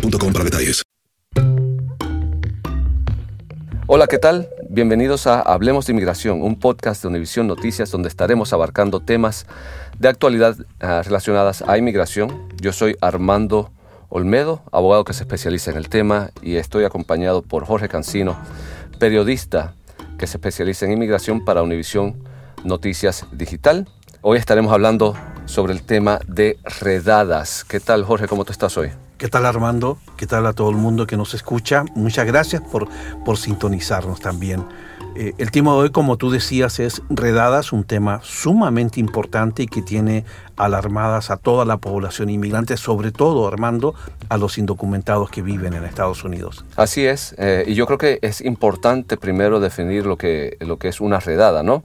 para detalles. Hola, ¿qué tal? Bienvenidos a Hablemos de Inmigración, un podcast de Univisión Noticias donde estaremos abarcando temas de actualidad uh, relacionadas a inmigración. Yo soy Armando Olmedo, abogado que se especializa en el tema y estoy acompañado por Jorge Cancino, periodista que se especializa en inmigración para Univisión Noticias Digital. Hoy estaremos hablando sobre el tema de redadas. ¿Qué tal, Jorge? ¿Cómo tú estás hoy? ¿Qué tal Armando? ¿Qué tal a todo el mundo que nos escucha? Muchas gracias por, por sintonizarnos también. Eh, el tema de hoy, como tú decías, es redadas, un tema sumamente importante y que tiene alarmadas a toda la población inmigrante, sobre todo, Armando, a los indocumentados que viven en Estados Unidos. Así es, eh, y yo creo que es importante primero definir lo que, lo que es una redada, ¿no?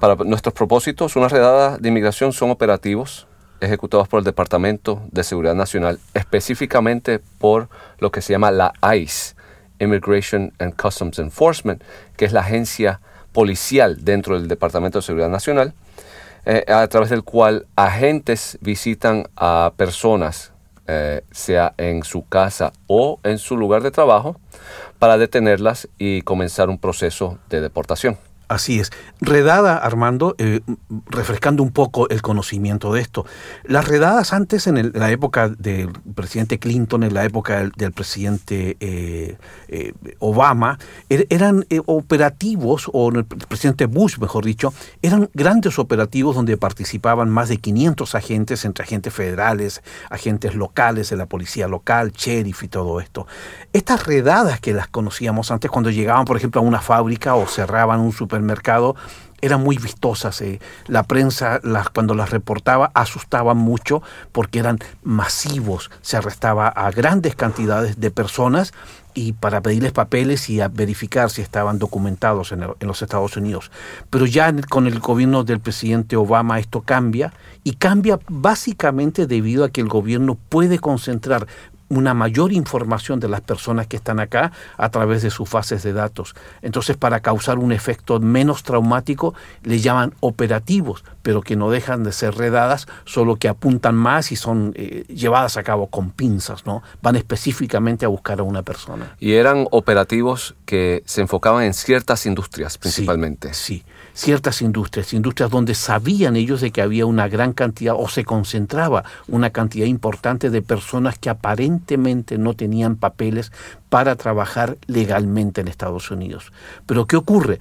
Para nuestros propósitos, una redada de inmigración son operativos ejecutados por el Departamento de Seguridad Nacional, específicamente por lo que se llama la ICE, Immigration and Customs Enforcement, que es la agencia policial dentro del Departamento de Seguridad Nacional, eh, a través del cual agentes visitan a personas, eh, sea en su casa o en su lugar de trabajo, para detenerlas y comenzar un proceso de deportación. Así es. Redada, Armando, eh, refrescando un poco el conocimiento de esto. Las redadas antes, en, la época del presidente Clinton, en la época del, presidente eh, eh, Obama, er, eran operativos, o el presidente Bush, mejor dicho, eran grandes operativos donde participaban más de 500 agentes, entre agentes federales, agentes locales de la policía local, sheriff y todo esto. Estas redadas que las conocíamos antes, cuando llegaban, por ejemplo, a una fábrica o cerraban un supermercado, mercado eran muy vistosas. Eh. La prensa, las, cuando las reportaba, asustaban mucho porque eran masivos. Se arrestaba a grandes cantidades de personas y para pedirles papeles y a verificar si estaban documentados en los Estados Unidos. Pero ya con el gobierno del presidente Obama esto cambia y cambia básicamente debido a que el gobierno puede concentrar una mayor información de las personas que están acá a través de sus fases de datos. Entonces, para causar un efecto menos traumático, le llaman operativos, pero que no dejan de ser redadas, solo que apuntan más y son eh, llevadas a cabo con pinzas, ¿no? Van específicamente a buscar a una persona. Y eran operativos que se enfocaban en ciertas industrias principalmente. Sí, sí ciertas industrias, industrias donde sabían ellos de que había una gran cantidad o se concentraba una cantidad importante de personas que aparentemente no tenían papeles para trabajar legalmente en Estados Unidos. Pero ¿qué ocurre?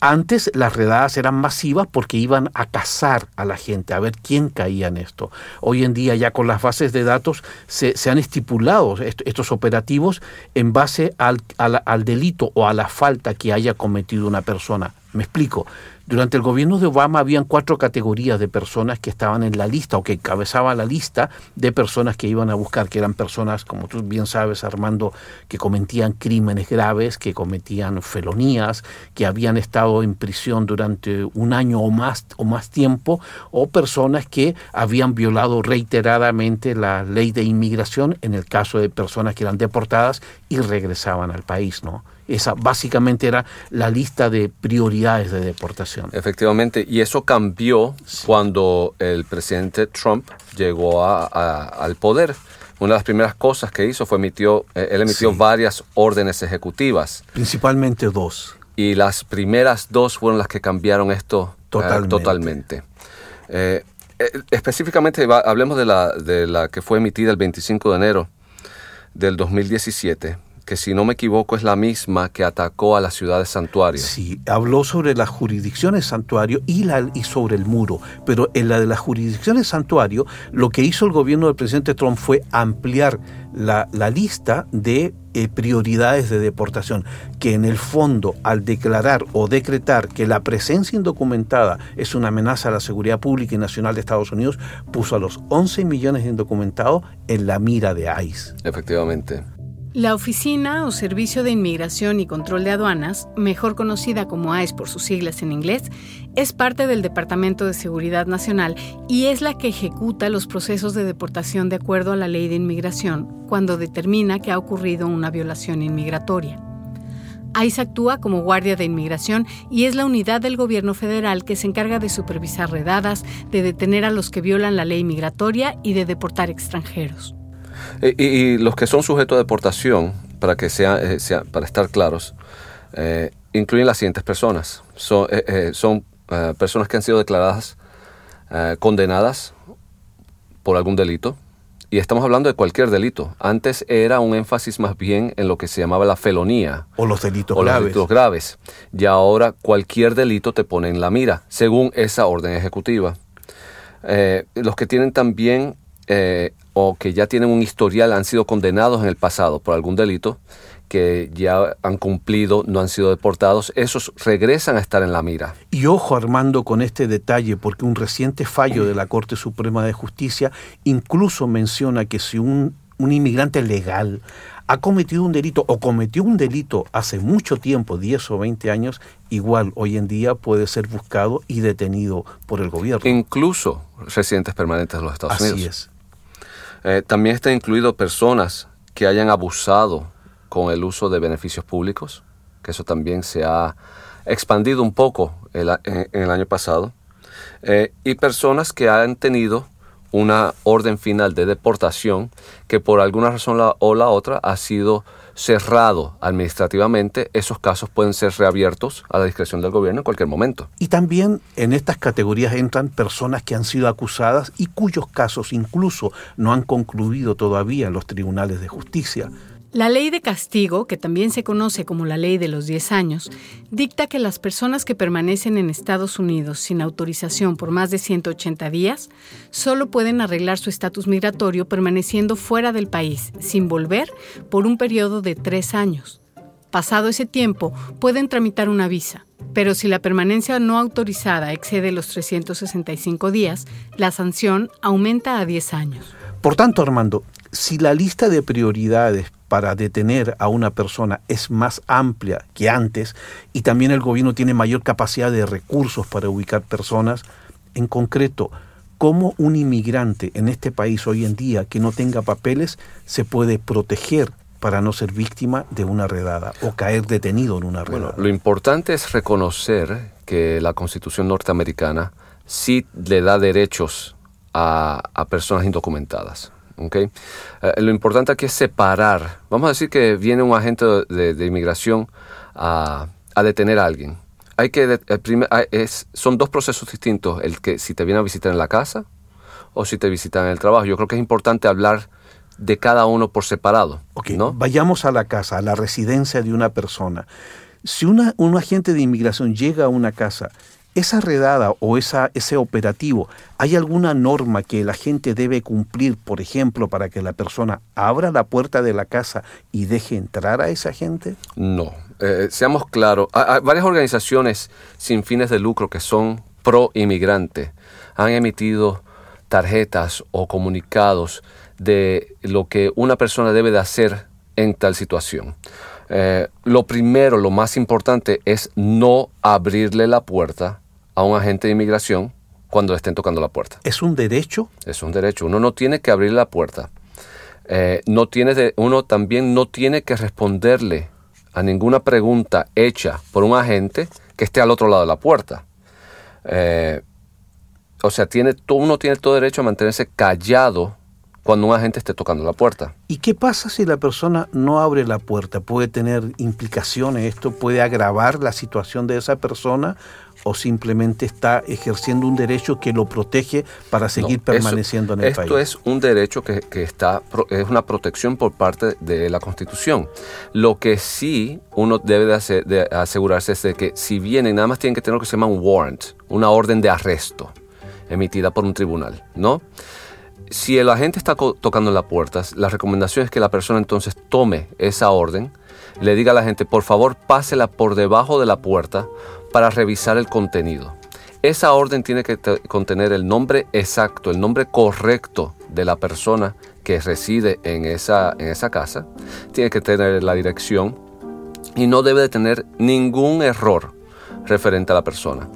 Antes las redadas eran masivas porque iban a cazar a la gente, a ver quién caía en esto. Hoy en día ya con las bases de datos se, se han estipulado est estos operativos en base al, al delito o a la falta que haya cometido una persona. Me explico. Durante el gobierno de Obama habían cuatro categorías de personas que estaban en la lista o que encabezaba la lista de personas que iban a buscar, que eran personas, como tú bien sabes, Armando, que cometían crímenes graves, que cometían felonías, que habían estado en prisión durante un año o más, o más tiempo, o personas que habían violado reiteradamente la ley de inmigración en el caso de personas que eran deportadas y regresaban al país, ¿no? Esa básicamente era la lista de prioridades de deportación. Efectivamente, y eso cambió sí. cuando el presidente Trump llegó a, a, al poder. una de las primeras cosas que hizo fue emitió, eh, él emitió Sí. varias órdenes ejecutivas Principalmente dos. y las primeras dos fueron las que cambiaron esto eh, Totalmente. totalmente. Eh, específicamente hablemos de la, de la que fue emitida el 25 de enero del 2017, que si no me equivoco es la misma que atacó a la ciudad de Santuario. Sí, habló sobre las jurisdicciones santuario y, la, y sobre el muro, pero en la de las jurisdicciones santuario, lo que hizo el gobierno del presidente Trump fue ampliar la, la lista de eh, prioridades de deportación, que en el fondo, al declarar o decretar que la presencia indocumentada es una amenaza a la seguridad pública y nacional de Estados Unidos, puso a los 11 millones de indocumentados en la mira de ICE. Efectivamente. La Oficina o Servicio de Inmigración y Control de Aduanas, mejor conocida como ICE por sus siglas en inglés, es parte del Departamento de Seguridad Nacional y es la que ejecuta los procesos de deportación de acuerdo a la ley de inmigración cuando determina que ha ocurrido una violación inmigratoria. ICE actúa como guardia de inmigración y es la unidad del gobierno federal que se encarga de supervisar redadas, de detener a los que violan la ley migratoria y de deportar extranjeros. Y, y los que son sujetos a deportación, para que sea, eh, sea- para estar claros, eh, incluyen las siguientes personas. Son, eh, eh, son eh, personas que han sido declaradas condenadas por algún delito. Y estamos hablando de cualquier delito. Antes era un énfasis más bien en lo que se llamaba la felonía O los delitos o los graves. delitos graves. Y ahora cualquier delito te pone en la mira, según esa orden ejecutiva. Los que tienen también o que ya tienen un historial han sido condenados en el pasado por algún delito que ya han cumplido, no han sido deportados, esos regresan a estar en la mira. Y ojo Armando con este detalle, porque un reciente fallo de la Corte Suprema de Justicia incluso menciona que si un, un inmigrante legal ha cometido un delito o cometió un delito hace mucho tiempo, 10 o 20 años, igual hoy en día puede ser buscado y detenido por el gobierno. Incluso residentes permanentes de los Estados Así Unidos. es. Eh, también está incluido personas que hayan abusado con el uso de beneficios públicos, que eso también se ha expandido un poco en, el año pasado, Eh, y personas que han tenido una orden final de deportación que por alguna razón o la otra ha sido cerrado administrativamente, esos casos pueden ser reabiertos a la discreción del gobierno en cualquier momento. Y también en estas categorías entran personas que han sido acusadas y cuyos casos incluso no han concluido todavía en los tribunales de justicia. La ley de castigo, que también se conoce como la ley de los 10 años, dicta que las personas que permanecen en Estados Unidos sin autorización por más de 180 días solo pueden arreglar su estatus migratorio permaneciendo fuera del país, sin volver, por un periodo de tres años. Pasado ese tiempo, pueden tramitar una visa, pero si la permanencia no autorizada excede los 365 días, la sanción aumenta a 10 años. Por tanto, Armando, si la lista de prioridades para detener a una persona es más amplia que antes y también el gobierno tiene mayor capacidad de recursos para ubicar personas, en concreto, ¿cómo un inmigrante en este país hoy en día que no tenga papeles se puede proteger para no ser víctima de una redada o caer detenido en una redada? Bueno, lo importante es reconocer que la Constitución norteamericana sí le da derechos a, a personas indocumentadas. Eh, lo importante aquí es separar. Vamos a decir que viene un agente de, de inmigración a, a detener a alguien. Hay que primer- es, son dos procesos distintos, el que si te viene a visitar en la casa o si te visitan en el trabajo. Yo creo que es importante hablar de cada uno por separado. Vayamos a la casa, a la residencia de una persona. Si una, un agente de inmigración llega a una casa, esa redada o esa, ese operativo, ¿hay alguna norma que el agente debe cumplir, por ejemplo, para que la persona abra la puerta de la casa y deje entrar a esa gente? No, Eh, seamos claros, hay varias organizaciones sin fines de lucro que son pro inmigrante han emitido tarjetas o comunicados de lo que una persona debe de hacer en tal situación. Eh, lo primero, lo más importante es no abrirle la puerta a un agente de inmigración cuando le estén tocando la puerta. ¿Es un derecho? Es un derecho. Uno no tiene que abrir la puerta. Eh, no tiene de- uno también no tiene que responderle a ninguna pregunta hecha por un agente que esté al otro lado de la puerta. Eh, o sea, tiene, uno tiene todo derecho a mantenerse callado cuando un agente esté tocando la puerta. ¿Y qué pasa si la persona no abre la puerta? ¿Puede tener implicaciones esto? ¿Puede agravar la situación de esa persona? ¿O simplemente está ejerciendo un derecho que lo protege para seguir No, permaneciendo eso- en el esto país? es un derecho que, que está, es una protección por parte de la Constitución. Lo que sí uno debe de, hacer- de asegurarse es de que si vienen, nada más tienen que tener lo que se llama un warrant, una orden de arresto emitida por un tribunal, ¿no? Si el agente está tocando las puertas, la recomendación es que la persona entonces tome esa orden, le diga a la gente, por favor, pásela por debajo de la puerta para revisar el contenido. Esa orden tiene que te- contener el nombre exacto, el nombre correcto de la persona que reside en esa, en esa casa. Tiene que tener la dirección y no debe de tener ningún error referente a la persona.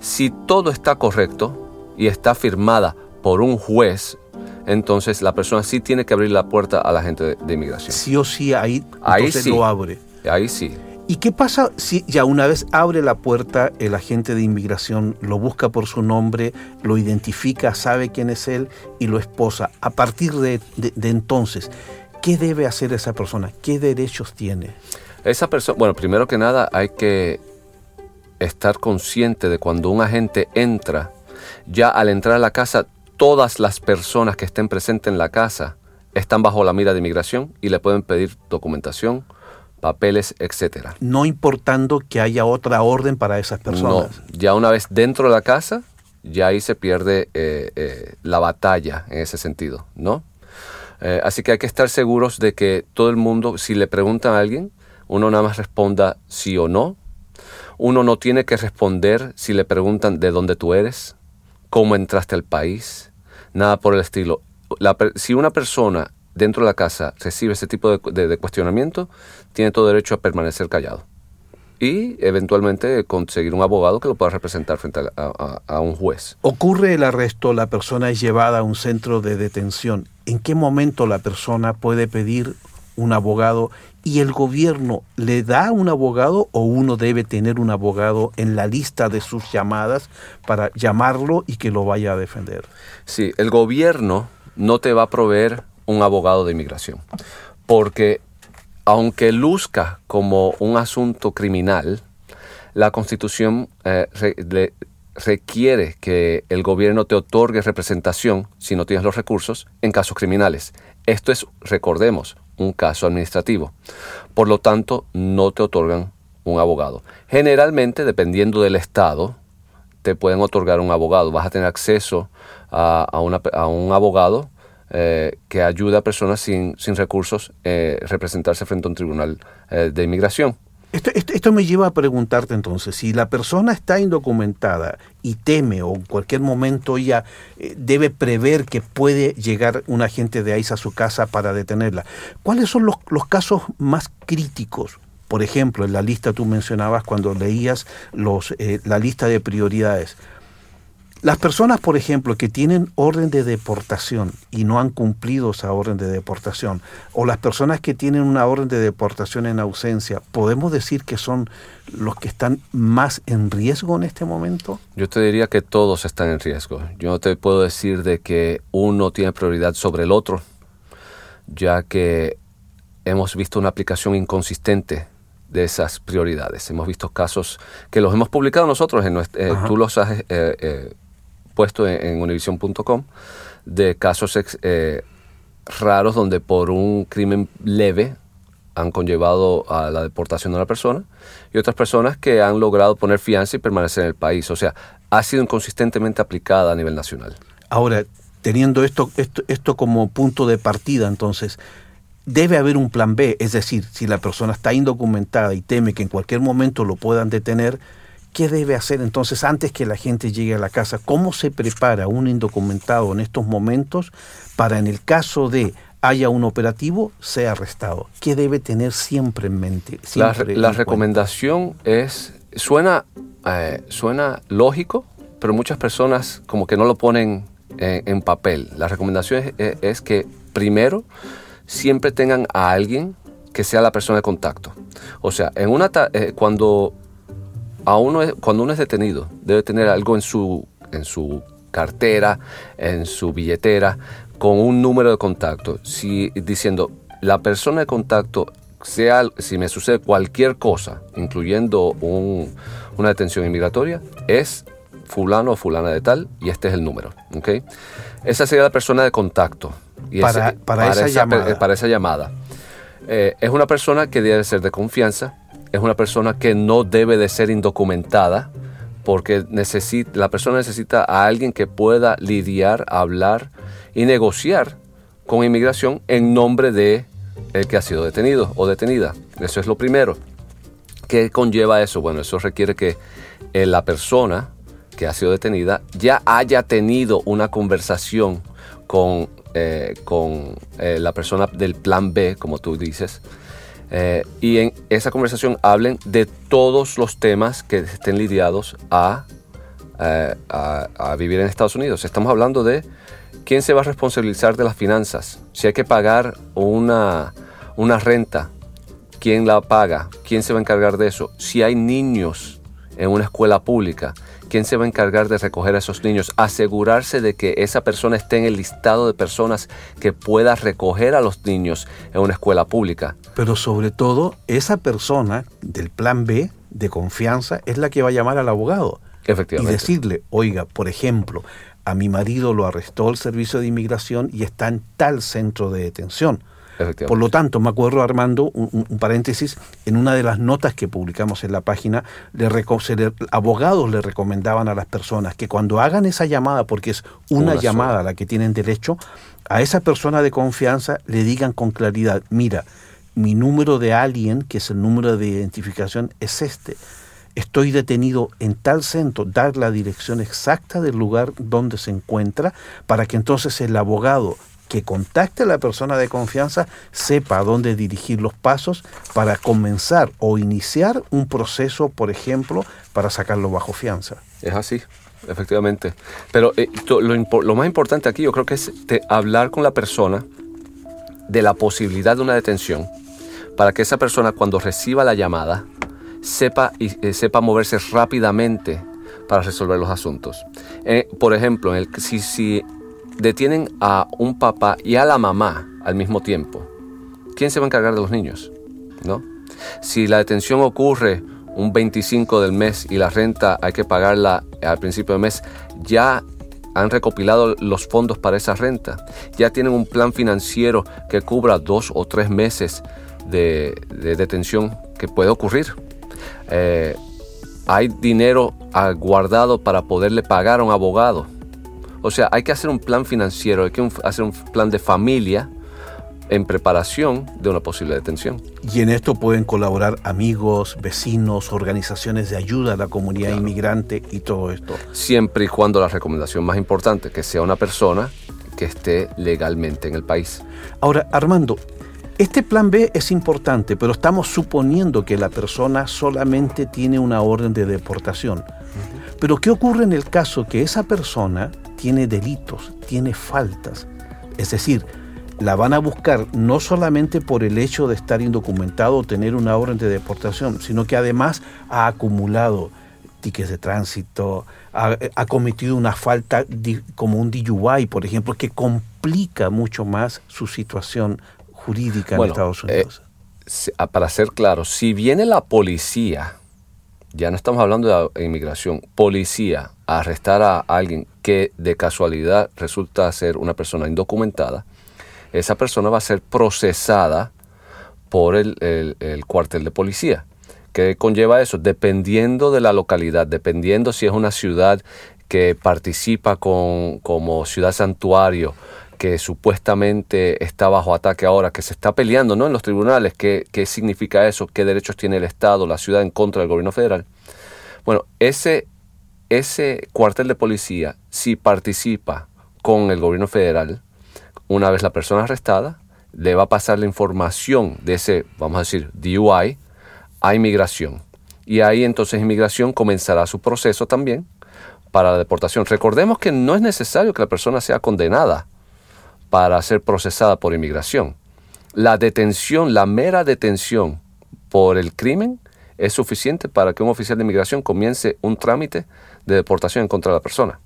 Si todo está correcto y está firmada por un juez, entonces la persona sí tiene que abrir la puerta a la gente de, de inmigración. Sí o sí, ahí, Ahí sí. lo abre. Ahí sí. ¿Y qué pasa si ya una vez abre la puerta, el agente de inmigración lo busca por su nombre, lo identifica, sabe quién es él y lo esposa? A partir de, entonces, ¿qué debe hacer esa persona? ¿Qué derechos tiene? Esa persona, bueno, primero que nada hay que estar consciente de cuando un agente entra, ya al entrar a la casa, todas las personas que estén presentes en la casa están bajo la mira de inmigración y le pueden pedir documentación, papeles, etcétera. No importando que haya otra orden para esas No, personas. ya una vez dentro de la casa, ya ahí se pierde eh, eh, la batalla en ese sentido, ¿no? Eh, así que hay que estar seguros de que todo el mundo, si le preguntan a alguien, uno nada más responda sí o no. Uno no tiene que responder si le preguntan de dónde tú eres, cómo entraste al país, nada por el estilo. La si una persona dentro de la casa recibe ese tipo de, de- de cuestionamiento, tiene todo derecho a permanecer callado y eventualmente conseguir un abogado que lo pueda representar frente a, a- a un juez. Ocurre el arresto, la persona es llevada a un centro de detención. ¿En qué momento la persona puede pedir un abogado y el gobierno le da un abogado o uno debe tener un abogado en la lista de sus llamadas para llamarlo y que lo vaya a defender? Sí, el gobierno no te va a proveer un abogado de inmigración, porque aunque luzca como un asunto criminal, la Constitución eh, requiere que el gobierno te otorgue representación, si no tienes los recursos, en casos criminales. Esto es, recordemos, un caso administrativo. Por lo tanto, no te otorgan un abogado. Generalmente, dependiendo del estado, te pueden otorgar un abogado. Vas a tener acceso a, a un abogado eh, que ayude a personas sin, sin recursos eh, representarse frente a un tribunal eh, de inmigración. Esto, esto- me lleva a preguntarte entonces, si la persona está indocumentada y teme o en cualquier momento ella eh, debe prever que puede llegar un agente de ICE a su casa para detenerla, ¿cuáles son los, los casos más críticos? Por ejemplo, en la lista tú mencionabas cuando leías los, la lista de prioridades. Las personas, por ejemplo, que tienen orden de deportación y no han cumplido esa orden de deportación, o las personas que tienen una orden de deportación en ausencia, ¿podemos decir que son los que están más en riesgo en este momento? Yo te diría que todos están en riesgo. Yo no te puedo decir de que uno tiene prioridad sobre el otro, ya que hemos visto una aplicación inconsistente de esas prioridades. Hemos visto casos que los hemos publicado nosotros, en nuestra- eh, tú los has eh, eh, puesto en, univision.com, de casos eh, raros donde por un crimen leve han conllevado a la deportación de una persona y otras personas que han logrado poner fianza y permanecer en el país. O sea, ha sido inconsistentemente aplicada a nivel nacional. Ahora, teniendo esto, esto, esto como punto de partida, entonces, debe haber un plan B, es decir, si la persona está indocumentada y teme que en cualquier momento lo puedan detener, ¿qué debe hacer entonces antes que la gente llegue a la casa? ¿Cómo se prepara un indocumentado en estos momentos para en el caso de haya un operativo, sea arrestado? ¿Qué debe tener siempre en mente? La, siempre la en cuenta? recomendación es, suena, eh, suena lógico, pero muchas personas como que no lo ponen en, en papel. La recomendación es, que primero siempre tengan a alguien que sea la persona de contacto. O sea, en una eh, cuando a uno es- cuando uno es detenido, debe tener algo en su, en su cartera, en su billetera, con un número de contacto, si, diciendo la persona de contacto, sea, si me sucede cualquier cosa, incluyendo una detención inmigratoria, es fulano o fulana de tal y este es el número. ¿okay? Esa sería la persona de contacto. Y para, para, esa, llamada. para, esa, llamada. Eh, es una persona que debe ser de confianza, es una persona que no debe de ser indocumentada, porque la persona necesita a alguien que pueda lidiar, hablar y negociar con inmigración en nombre de el que ha sido detenido o detenida. Eso es lo primero. ¿Qué conlleva eso? Bueno, eso requiere que eh, la persona que ha sido detenida ya haya tenido una conversación con, eh, con eh, la persona del plan B, como tú dices, y en esa conversación hablen de todos los temas que estén lidiados a, a, vivir en Estados Unidos. Estamos hablando de quién se va a responsabilizar de las finanzas, si hay que pagar una, una renta, quién la paga, quién se va a encargar de eso, si hay niños en una escuela pública, quién se va a encargar de recoger a esos niños, asegurarse de que esa persona esté en el listado de personas que pueda recoger a los niños en una escuela pública. Pero sobre todo, esa persona del plan B de confianza es la que va a llamar al abogado. Efectivamente. Y decirle, oiga, por ejemplo, a mi marido lo arrestó el servicio de inmigración y está en tal centro de detención. Por lo tanto, me acuerdo, Armando, un, paréntesis, en una de las notas que publicamos en la página, le, abogados le recomendaban a las personas que cuando hagan esa llamada, porque es una, llamada a la que tienen derecho, a esa persona de confianza le digan con claridad, mira, mi número de alien, que es el número de identificación, es este. Estoy detenido en tal centro, dar la dirección exacta del lugar donde se encuentra para que entonces el abogado que contacte a la persona de confianza sepa dónde dirigir los pasos para comenzar o iniciar un proceso, por ejemplo, para sacarlo bajo fianza. Es así, efectivamente. Pero eh, lo, más importante aquí yo creo que es hablar con la persona de la posibilidad de una detención para que esa persona cuando reciba la llamada sepa, y, eh, sepa moverse rápidamente para resolver los asuntos. Eh, por ejemplo, el, si, si detienen a un papá y a la mamá al mismo tiempo, ¿quién se va a encargar de los niños? ¿No? Si la detención ocurre un 25 del mes y la renta hay que pagarla al principio del mes, ya han recopilado los fondos para esa renta, ya tienen un plan financiero que cubra dos o tres meses de, detención que puede ocurrir. Eh, hay dinero guardado para poderle pagar a un abogado o sea, hay que hacer un plan financiero, hay que hacer un plan de familia en preparación de una posible detención. Y en esto pueden colaborar amigos, vecinos, organizaciones de ayuda a la comunidad inmigrante y todo esto. Siempre y cuando la recomendación más importante, que sea una persona que esté legalmente en el país. Ahora, Armando, este plan B es importante, pero estamos suponiendo que la persona solamente tiene una orden de deportación. Pero ¿qué ocurre en el caso que esa persona tiene delitos, tiene faltas. Es decir, la van a buscar no solamente por el hecho de estar indocumentado o tener una orden de deportación, sino que además ha acumulado tickets de tránsito, ha, cometido una falta como un DUI, por ejemplo, que complica mucho más su situación jurídica en Estados eh, Unidos. para ser claro, si viene la policía ya no estamos hablando de inmigración, policía, arrestar a alguien que de casualidad resulta ser una persona indocumentada, esa persona va a ser procesada por el, cuartel de policía. ¿Qué conlleva eso? Dependiendo de la localidad, dependiendo si es una ciudad que participa como ciudad santuario, que supuestamente está bajo ataque ahora, que se está peleando ¿no? en los tribunales, ¿qué, qué significa eso, qué derechos tiene el Estado, la ciudad en contra del gobierno federal. Bueno, ese, ese cuartel de policía, si participa con el gobierno federal, una vez la persona arrestada, le va a pasar la información de ese, vamos a decir, DUI a inmigración. Y ahí entonces inmigración comenzará su proceso también para la deportación. Recordemos que no es necesario que la persona sea condenada para ser procesada por inmigración. La detención, la mera detención por el crimen es suficiente para que un oficial de inmigración comience un trámite de deportación en contra de la persona.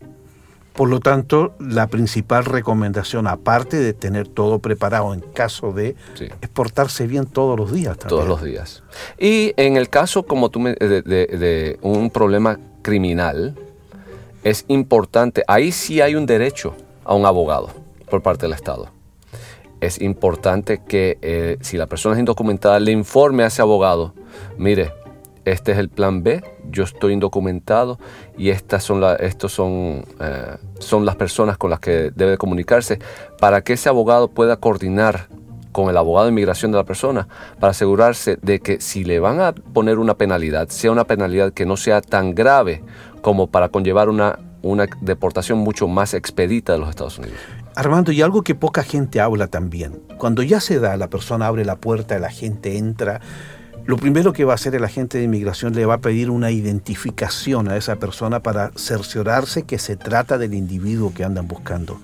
Por lo tanto, la principal recomendación, aparte de tener todo preparado en caso de, Sí. es portarse bien todos los días. también. Todos los días. Y en el caso, como tú me- de, de- de un problema criminal, es importante, ahí sí hay un derecho a un abogado por parte del Estado. Es importante que eh, si la persona es indocumentada le informe a ese abogado, mire, este es el plan B, yo estoy indocumentado y estas son, la- estos son, eh, son las personas con las que debe comunicarse para que ese abogado pueda coordinar con el abogado de inmigración de la persona para asegurarse de que si le van a poner una penalidad, sea una penalidad que no sea tan grave como para conllevar una, una deportación mucho más expedita de los Estados Unidos. Armando, y algo que poca gente habla también. Cuando ya se da, la persona abre la puerta, la gente entra. Lo primero que va a hacer el agente de inmigración le va a pedir una identificación a esa persona para cerciorarse que se trata del individuo que andan buscando.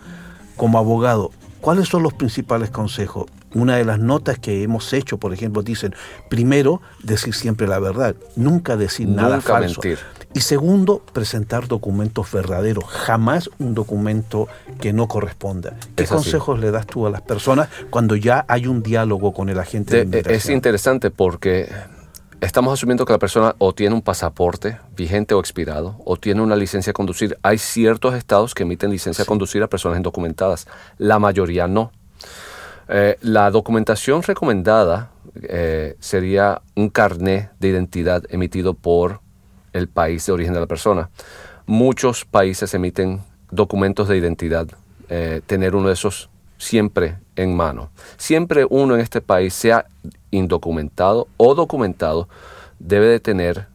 Como abogado, ¿cuáles son los principales consejos? Una de las notas que hemos hecho, por ejemplo, dicen, primero, decir siempre la verdad, nunca decir nada falso. mentir. Y segundo, presentar documentos verdaderos, jamás un documento que no corresponda. ¿Qué Es así. consejos le das tú a las personas cuando ya hay un diálogo con el agente de, De- es inmigración? interesante porque estamos asumiendo que la persona o tiene un pasaporte vigente o expirado o tiene una licencia a conducir. Hay ciertos estados que emiten licencia a conducir a personas indocumentadas. La mayoría no. Eh, la documentación recomendada eh, sería un carné de identidad emitido por el país de origen de la persona. Muchos países emiten documentos de identidad. eh, tener uno de esos siempre en mano. Siempre uno en este país, sea indocumentado o documentado, debe de tener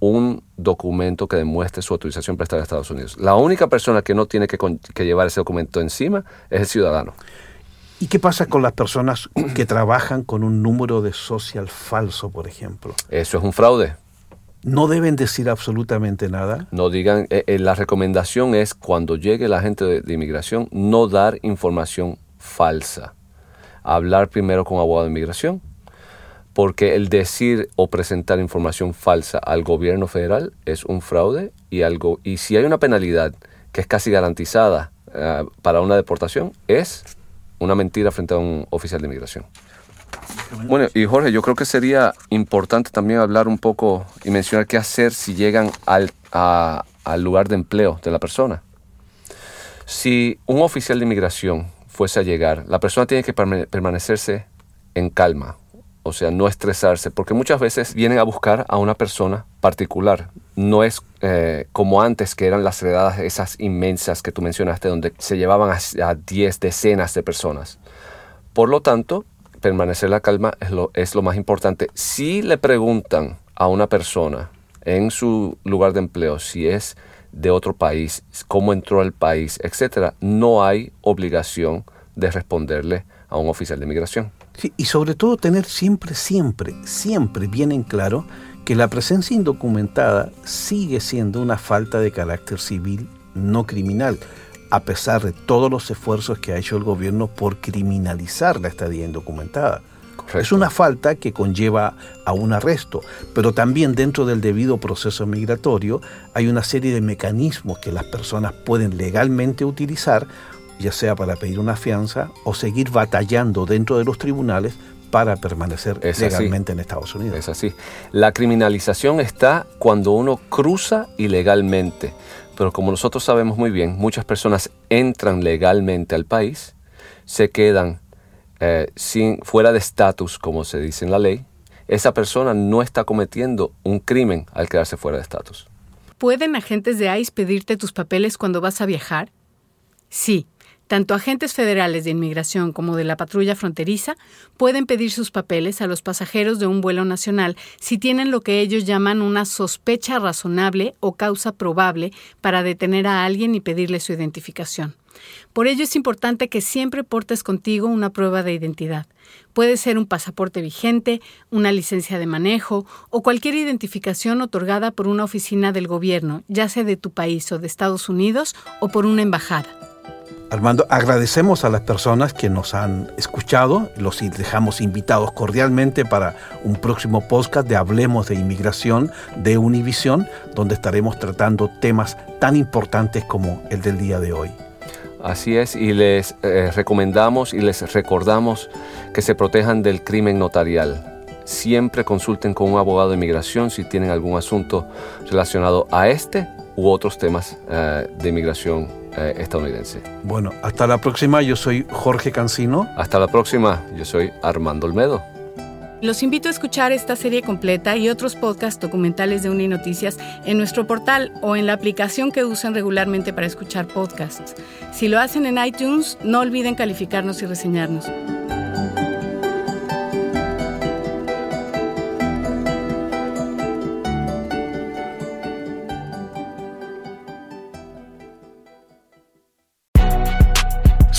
un documento que demuestre su autorización para estar en Estados Unidos. La única persona que no tiene que, llevar ese documento encima es el ciudadano. ¿Y qué pasa con las personas que trabajan con un número de social falso, por ejemplo? Eso es un fraude. No deben decir absolutamente nada. No digan, eh, eh, la recomendación es cuando llegue la gente de, inmigración, no dar información falsa. Hablar primero con abogado de inmigración, porque el decir o presentar información falsa al gobierno federal es un fraude y algo y si hay una penalidad que es casi garantizada eh, para una deportación es una mentira frente a un oficial de inmigración. Bueno, y Jorge, yo creo que sería importante también hablar un poco y mencionar qué hacer si llegan al, al lugar de empleo de la persona. Si un oficial de inmigración fuese a llegar, la persona tiene que permane- permanecerse en calma, o sea, no estresarse, porque muchas veces vienen a buscar a una persona particular. No es eh, como antes, que eran las redadas esas inmensas que tú mencionaste, donde se llevaban a 10 decenas de personas. Por lo tanto, permanecer la calma es lo, más importante. Si le preguntan a una persona en su lugar de empleo si es de otro país, cómo entró al país, etcétera, no hay obligación de responderle a un oficial de migración. Sí, y sobre todo tener siempre, siempre, siempre bien en claro que la presencia indocumentada sigue siendo una falta de carácter civil no criminal, a pesar de todos los esfuerzos que ha hecho el gobierno por criminalizar la estadía indocumentada. Correcto. Es una falta que conlleva a un arresto, pero también dentro del debido proceso migratorio hay una serie de mecanismos que las personas pueden legalmente utilizar, ya sea para pedir una fianza o seguir batallando dentro de los tribunales para permanecer Es legalmente en Estados Unidos. Es así. La criminalización está cuando uno cruza ilegalmente. Pero como nosotros sabemos muy bien, muchas personas entran legalmente al país, se quedan eh, sin, fuera de estatus, como se dice en la ley. Esa persona no está cometiendo un crimen al quedarse fuera de estatus. ¿Pueden agentes de ICE pedirte tus papeles cuando vas a viajar? Sí. Tanto agentes federales de inmigración como de la patrulla fronteriza pueden pedir sus papeles a los pasajeros de un vuelo nacional si tienen lo que ellos llaman una sospecha razonable o causa probable para detener a alguien y pedirle su identificación. Por ello es importante que siempre portes contigo una prueba de identidad. Puede ser un pasaporte vigente, una licencia de manejo o cualquier identificación otorgada por una oficina del gobierno, ya sea de tu país o de Estados Unidos o por una embajada. Armando, agradecemos a las personas que nos han escuchado, los dejamos invitados cordialmente para un próximo podcast de Hablemos de Inmigración de Univisión, donde estaremos tratando temas tan importantes como el del día de hoy. Así es, y les eh, recomendamos y les recordamos que se protejan del crimen notarial. Siempre consulten con un abogado de inmigración si tienen algún asunto relacionado a este u otros temas eh, de inmigración eh, estadounidense. Bueno, hasta la próxima. Yo soy Jorge Cancino. Hasta la próxima. Yo soy Armando Olmedo. Los invito a escuchar esta serie completa y otros podcasts documentales de Uninoticias en nuestro portal o en la aplicación que usan regularmente para escuchar podcasts. Si lo hacen en iTunes, no olviden calificarnos y reseñarnos.